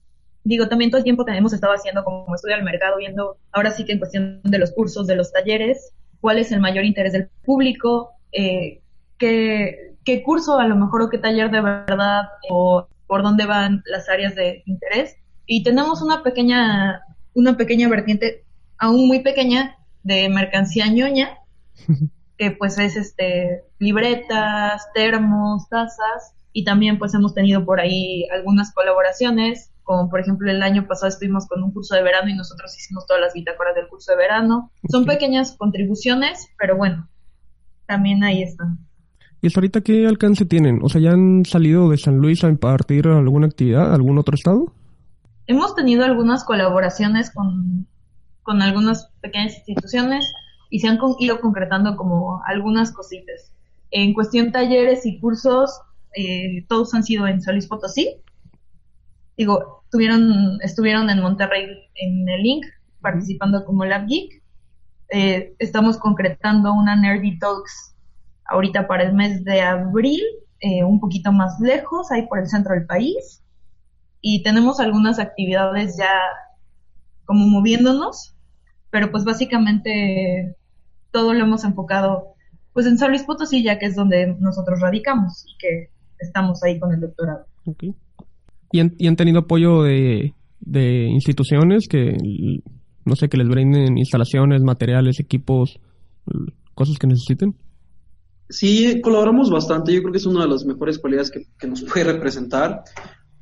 Digo, también todo el tiempo que hemos estado haciendo como estudio al mercado, viendo ahora sí que en cuestión de los cursos, de los talleres, cuál es el mayor interés del público, eh, qué, qué curso a lo mejor o qué taller de verdad o por dónde van las áreas de interés y tenemos una pequeña una pequeña vertiente aún muy pequeña de mercancía ñoña que pues es este libretas, termos, tazas y también pues hemos tenido por ahí algunas colaboraciones como por ejemplo el año pasado estuvimos con un curso de verano y nosotros hicimos todas las bitácoras del curso de verano. Son pequeñas contribuciones, pero bueno, también ahí están. ¿Y hasta ahorita qué alcance tienen? O sea, ¿ya han salido de San Luis a impartir alguna actividad, algún otro estado? Hemos tenido algunas colaboraciones con, con algunas pequeñas instituciones y se han ido concretando como algunas cositas. En cuestión talleres y cursos, eh, todos han sido en San Luis Potosí. Digo, tuvieron, estuvieron en Monterrey en el link participando como Lab Geek. Eh, estamos concretando una Nerdy Talks ahorita para el mes de abril, eh, un poquito más lejos, ahí por el centro del país. Y tenemos algunas actividades ya como moviéndonos, pero pues básicamente todo lo hemos enfocado pues en San Luis Potosí, ya que es donde nosotros radicamos y que estamos ahí con el doctorado. ¿Y, han, ¿Y han tenido apoyo de, de instituciones que, no sé, que les brinden instalaciones, materiales, equipos, cosas que necesiten? Sí, colaboramos bastante. Yo creo que es una de las mejores cualidades que, nos puede representar.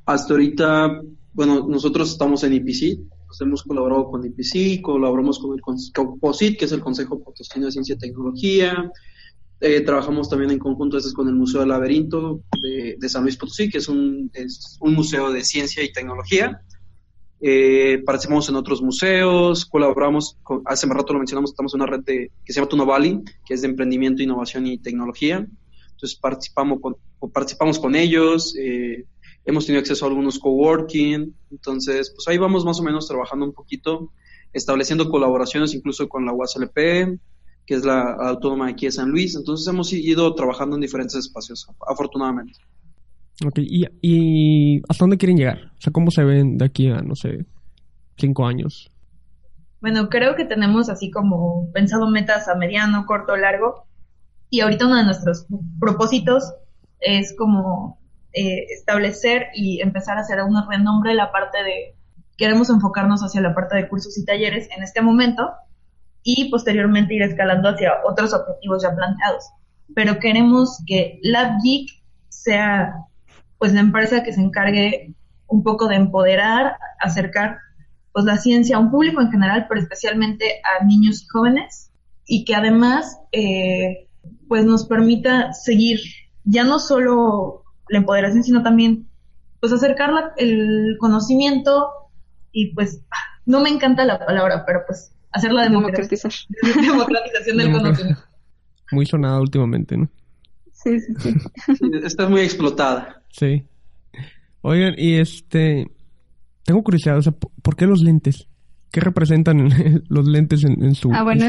Hasta ahorita, bueno, nosotros estamos en IPC, hemos colaborado con IPC, colaboramos con el COPOSIT, que es el Consejo Potosino de Ciencia y Tecnología. Eh, trabajamos también en conjunto con el Museo del Laberinto de, San Luis Potosí, que es un museo de ciencia y tecnología. Eh, participamos en otros museos, colaboramos, hace más rato lo mencionamos, estamos en una red de, que se llama Tuno Valley, que es de emprendimiento, innovación y tecnología. Entonces participamos con, participamos con ellos. Eh, hemos tenido acceso a algunos coworking, entonces pues ahí vamos más o menos trabajando un poquito, estableciendo colaboraciones incluso con la UASLP, que es la autónoma aquí de San Luis, entonces hemos ido trabajando en diferentes espacios, afortunadamente. Ok, ¿Y, ¿y hasta dónde quieren llegar? O sea, ¿cómo se ven de aquí a, no sé, cinco años? Bueno, creo que tenemos así como pensado metas a mediano, corto, largo. Y ahorita uno de nuestros propósitos es como eh, establecer y empezar a hacer un renombre la parte de, queremos enfocarnos hacia la parte de cursos y talleres en este momento y posteriormente ir escalando hacia otros objetivos ya planteados. Pero queremos que LabGeek sea pues la empresa que se encargue un poco de empoderar, acercar pues la ciencia a un público en general, pero especialmente a niños y jóvenes, y que además eh, pues nos permita seguir ya no solo la empoderación, sino también pues acercar el conocimiento y pues no me encanta la palabra, pero pues hacer la democratización del conocimiento. Muy sonada últimamente, ¿no? Sí, sí, sí. Estás muy explotada. Sí. Oigan, y este, tengo curiosidad, o sea, ¿por qué los lentes? ¿Qué representan los lentes en, su, ah, bueno,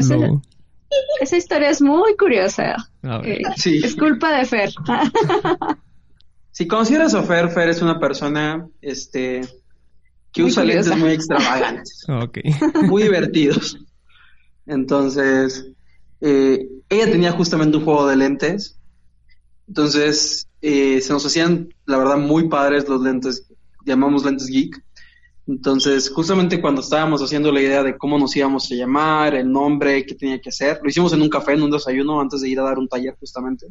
esa historia es muy curiosa. Eh, es culpa de Fer. si consideras a Fer, Fer es una persona este, que usa lentes muy extravagantes. Muy divertidos. Entonces, eh, ella tenía justamente un juego de lentes. Entonces, eh, se nos hacían, la verdad, muy padres los lentes, llamamos lentes geek. Entonces, justamente cuando estábamos haciendo la idea de cómo nos íbamos a llamar, el nombre, qué tenía que hacer, lo hicimos en un café, en un desayuno, antes de ir a dar un taller justamente.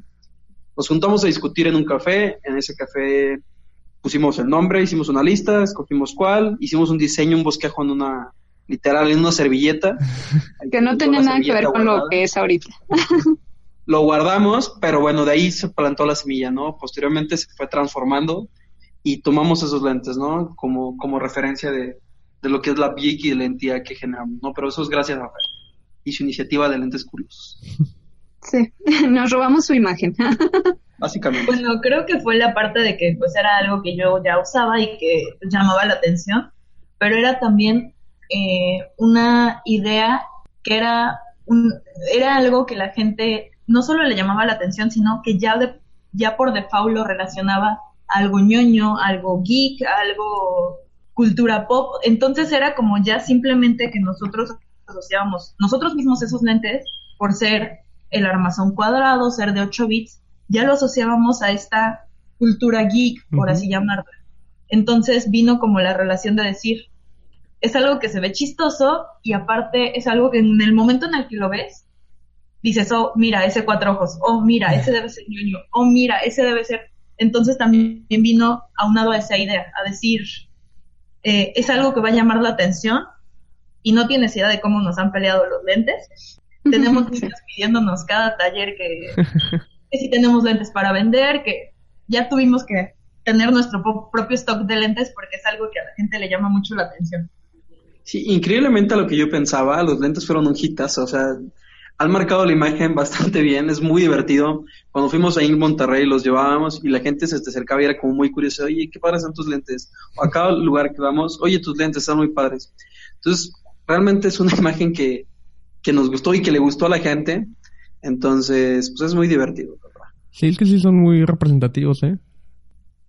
Nos juntamos a discutir en un café, en ese café pusimos el nombre, hicimos una lista, escogimos cuál, hicimos un diseño, un bosquejo en una, literal, en una servilleta. que no tenía nada que ver con lo que es ahorita. lo guardamos, pero bueno, de ahí se plantó la semilla, ¿no? Posteriormente se fue transformando y tomamos esos lentes, ¿no? Como, como referencia de, lo que es la BIC y de la entidad que generamos, ¿no? Pero eso es gracias a Fer y su iniciativa de lentes curiosos. Sí, nos robamos su imagen. Básicamente. Bueno, creo que fue la parte de que pues era algo que yo ya usaba y que llamaba la atención, pero era también eh, una idea que era, un, era algo que la gente no solo le llamaba la atención, sino que ya, de, ya por default lo relacionaba algo ñoño, algo geek, algo cultura pop. Entonces era como ya simplemente que nosotros asociábamos nosotros mismos esos lentes por ser el armazón cuadrado, ser de 8 bits, ya lo asociábamos a esta cultura geek, por así llamarla. Entonces vino como la relación de decir, es algo que se ve chistoso y aparte es algo que en el momento en el que lo ves, dices, oh, mira, ese cuatro ojos, oh, mira, ese debe ser ñoño, oh, mira, ese debe ser entonces también vino aunado a esa idea, a decir, eh, es algo que va a llamar la atención y no tienes idea de cómo nos han peleado los lentes. Tenemos niños pidiéndonos cada taller que, si tenemos lentes para vender, que ya tuvimos que tener nuestro propio stock de lentes porque es algo que a la gente le llama mucho la atención. Sí, increíblemente a lo que yo pensaba, los lentes fueron un hitazo, o sea, han marcado la imagen bastante bien, es muy divertido. Cuando fuimos ahí en Monterrey los llevábamos y la gente se acercaba y era como muy curioso, oye, ¿qué padres son tus lentes? O a cada lugar que vamos, oye, tus lentes están muy padres. Entonces, realmente es una imagen que, que nos gustó y que le gustó a la gente. Entonces, pues es muy divertido. Sí, es que sí son muy representativos, ¿eh?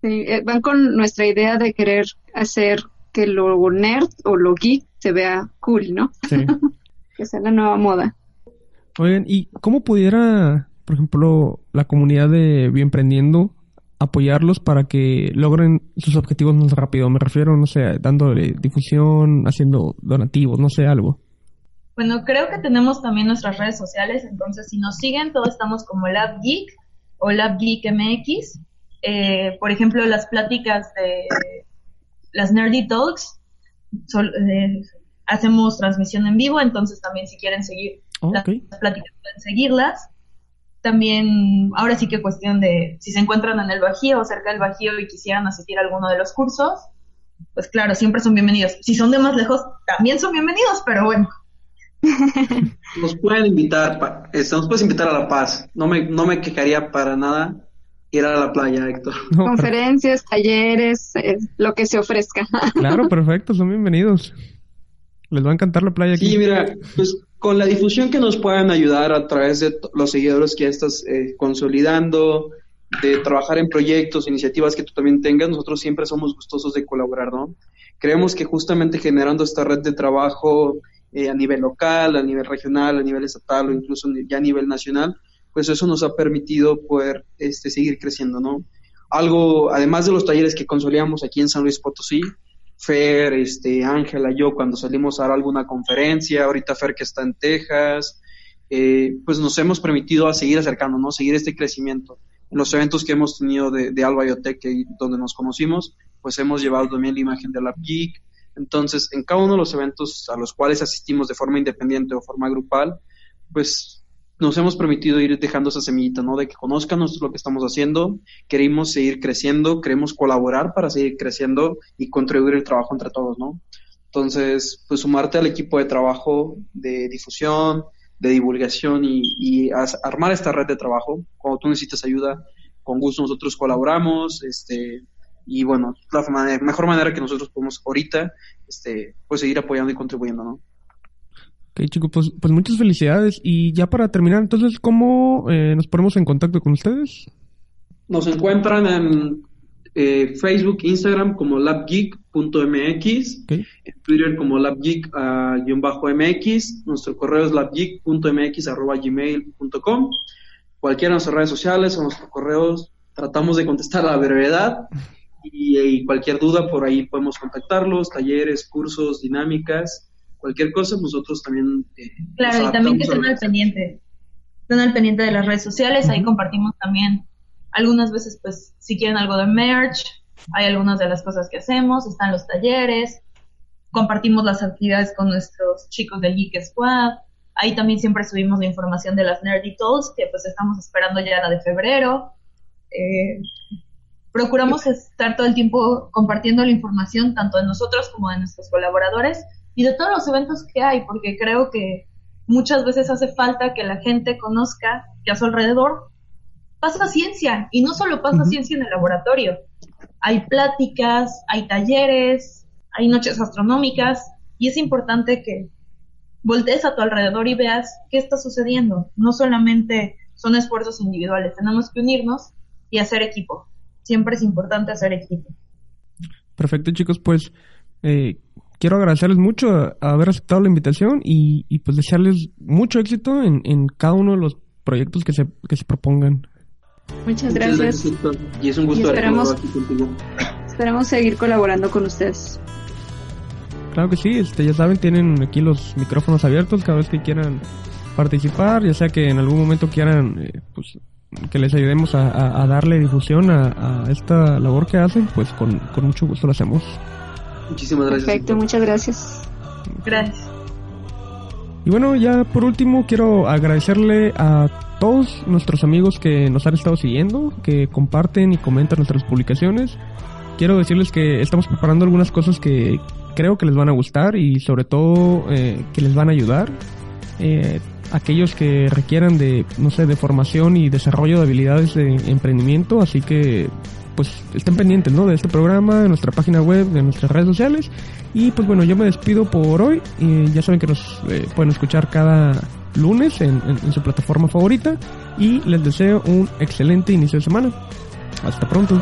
Sí, eh, van con nuestra idea de querer hacer que lo nerd o lo geek se vea cool, ¿no? Sí. que sea la nueva moda. Oigan, ¿y cómo pudiera, por ejemplo, la comunidad de Bienprendiendo apoyarlos para que logren sus objetivos más rápido? Me refiero, no sé, dándole difusión, haciendo donativos, no sé, algo. Bueno, creo que tenemos también nuestras redes sociales, entonces si nos siguen, todos estamos como LabGeek o LabGeekMX. Eh, por ejemplo, las pláticas de las Nerdy Talks, eh, hacemos transmisión en vivo, entonces también si quieren seguir las pláticas pueden seguirlas. También, ahora sí que cuestión de si se encuentran en el Bajío o cerca del Bajío y quisieran asistir a alguno de los cursos, pues claro, siempre son bienvenidos. Si son de más lejos, también son bienvenidos, pero bueno. Nos pueden invitar, este, nos puedes invitar a La Paz. No me, no me quejaría para nada ir a la playa, Héctor. Conferencias, talleres, eh, lo que se ofrezca. Claro, perfecto, son bienvenidos. Les va a encantar la playa aquí. Sí, mira, pues con la difusión que nos puedan ayudar a través de los seguidores que ya estás eh, consolidando, de trabajar en proyectos, iniciativas que tú también tengas, nosotros siempre somos gustosos de colaborar, ¿no? Creemos que justamente generando esta red de trabajo eh, a nivel local, a nivel regional, a nivel estatal o incluso ya a nivel nacional, pues eso nos ha permitido poder este, seguir creciendo, ¿no? Algo, además de los talleres que consolidamos aquí en San Luis Potosí, Fer, este, Ángela, yo cuando salimos a dar alguna conferencia, ahorita Fer que está en Texas, eh, pues nos hemos permitido a seguir acercándonos, seguir este crecimiento. En los eventos que hemos tenido de, de Alba Biotech, donde nos conocimos, pues hemos llevado también la imagen de la Geek. Entonces, en cada uno de los eventos a los cuales asistimos de forma independiente o forma grupal, pues nos hemos permitido ir dejando esa semillita, ¿no? De que conozcan lo que estamos haciendo, queremos seguir creciendo, queremos colaborar para seguir creciendo y contribuir el trabajo entre todos, ¿no? Entonces, pues sumarte al equipo de trabajo de difusión, de divulgación y, armar esta red de trabajo. Cuando tú necesitas ayuda, con gusto nosotros colaboramos, este, y bueno, la mejor manera que nosotros podemos ahorita, este, pues seguir apoyando y contribuyendo, ¿no? Ok, chicos, pues, pues, muchas felicidades. Y ya para terminar, entonces, ¿cómo eh, nos ponemos en contacto con ustedes? Nos encuentran en eh, Facebook, Instagram como labgeek.mx, en Twitter como labgeek-mx, ah, nuestro correo es labgeek.mx.gmail.com. Cualquiera de nuestras redes sociales o nuestros correos tratamos de contestar a la brevedad y, y cualquier duda por ahí podemos contactarlos, talleres, cursos, dinámicas cualquier cosa, nosotros también... Eh, claro, y también que estén al pendiente, estén al pendiente de las redes sociales, ahí compartimos también. Algunas veces, pues, si quieren algo de merch, hay algunas de las cosas que hacemos, están los talleres, compartimos las actividades con nuestros chicos del Geek Squad, ahí también siempre subimos la información de las Nerdy Tools, que pues estamos esperando ya la de febrero. Eh, procuramos estar todo el tiempo compartiendo la información tanto de nosotros como de nuestros colaboradores y de todos los eventos que hay, porque creo que muchas veces hace falta que la gente conozca que a su alrededor pasa ciencia y no solo pasa ciencia en el laboratorio. Hay pláticas, hay talleres, hay noches astronómicas y es importante que voltees a tu alrededor y veas qué está sucediendo. No solamente son esfuerzos individuales, tenemos que unirnos y hacer equipo. Siempre es importante hacer equipo. Perfecto, chicos, pues eh, quiero agradecerles mucho haber aceptado la invitación y, y pues desearles mucho éxito en, en, cada uno de los proyectos que se, que se propongan. Muchas gracias. y es un gusto esperamos, esperamos seguir colaborando con ustedes. Claro que sí, este, ya saben, tienen aquí los micrófonos abiertos cada vez que quieran participar, ya sea que en algún momento quieran eh, pues, que les ayudemos a, a, darle difusión a, a, esta labor que hacen, pues con, con mucho gusto lo hacemos. Muchísimas gracias. Perfecto, muchas gracias. Gracias. Y bueno, ya por último quiero agradecerle a todos nuestros amigos que nos han estado siguiendo, que comparten y comentan nuestras publicaciones. Quiero decirles que estamos preparando algunas cosas que creo que les van a gustar y sobre todo eh, que les van a ayudar. Eh, aquellos que requieran de, no sé, de formación y desarrollo de habilidades de emprendimiento, así que pues estén pendientes ¿no? de este programa, de nuestra página web, de nuestras redes sociales. Y pues bueno, yo me despido por hoy. Y ya saben que nos eh, pueden escuchar cada lunes en, su plataforma favorita. Y les deseo un excelente inicio de semana. Hasta pronto.